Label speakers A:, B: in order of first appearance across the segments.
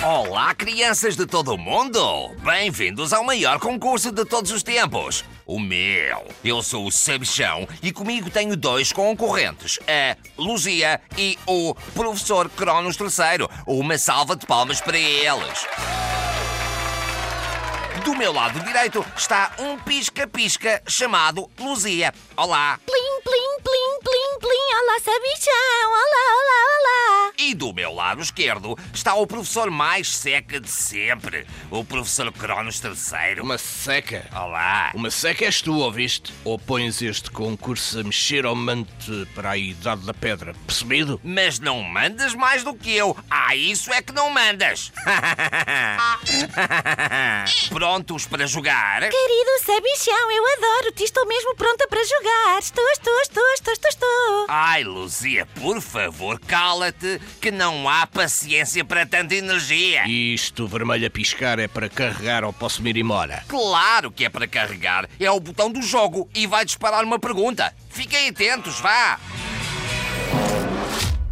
A: Olá, crianças de todo o mundo! Bem-vindos ao maior concurso de todos os tempos. O meu. Eu sou o Sabichão e comigo tenho dois concorrentes, a Luzia e o Professor Cronos III. Uma salva de palmas para eles. Do meu lado direito está um pisca-pisca chamado Luzia. Olá!
B: Plim, plim, plim, plim, plim. Olá, sabichão. Olá, olá.
A: E do meu lado esquerdo está o professor mais seca de sempre, o professor Cronos III.
C: Uma seca.
A: Olá!
C: Uma seca és tu, ouviste? Ou pões este concurso a mexer ao manto para a idade da pedra? Percebido?
A: Mas não mandas mais do que eu. Ah, isso é que não mandas. Prontos para jogar?
B: Querido sabichão, eu adoro-te. Estou mesmo pronta para jogar. Estou, estou, estou, estou, estou.
A: Ai, Luzia, por favor, cala-te, que não há paciência para tanta energia.
C: Isto vermelho a piscar é para carregar ou posso me ir embora?
A: Claro que é para carregar. É o botão do jogo e vai disparar uma pergunta. Fiquem atentos, vá.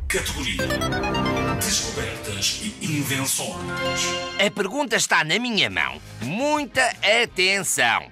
D: Categoria Descobertas e Invenções.
A: A pergunta está na minha mão. Muita atenção.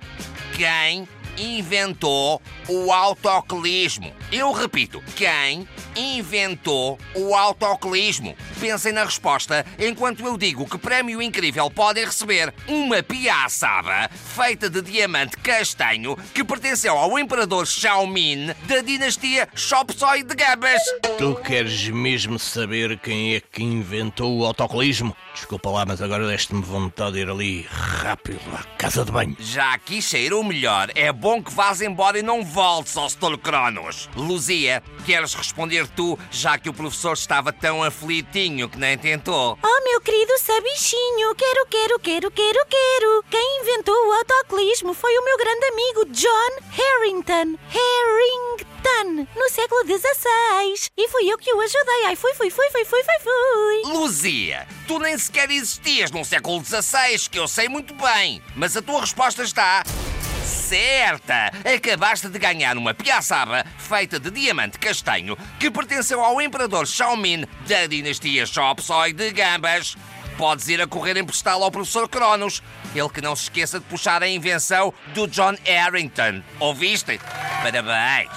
A: Quem inventou o autocolismo? Eu repito, quem inventou o autocolismo? Pensem na resposta enquanto eu digo que prémio incrível podem receber uma piaçaba feita de diamante castanho que pertenceu ao imperador Xiaomin da dinastia Chopsoi de Gabas.
C: Tu queres mesmo saber quem é que inventou o autocolismo? Desculpa lá, mas agora deste-me vontade de ir ali rápido à casa de banho.
A: Já aqui cheira o melhor. É bom que vás embora e não voltes ao Stolo Cronos. Luzia, queres responder tu, já que o professor estava tão aflitinho que nem tentou?
B: Oh, meu querido sabichinho. Quero, quero, quero, quero, quero. Quem inventou o autocolismo foi o meu grande amigo John Harrington. Harrington. No século XVI. E fui eu que o ajudei. Ai, fui, fui, fui, fui, fui, fui, fui.
A: Luzia, tu nem sequer existias no século XVI, que eu sei muito bem. Mas a tua resposta está. Certa! Acabaste de ganhar uma piaçaba feita de diamante castanho que pertenceu ao imperador Xiaomin da dinastia Chopsoi de Gambas. Podes ir a correr emprestá-lo ao professor Cronos. Ele que não se esqueça de puxar a invenção do John Harrington. Ouviste? Parabéns!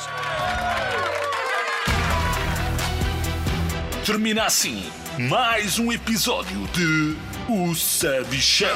D: Termina assim mais um episódio de O Sabichão.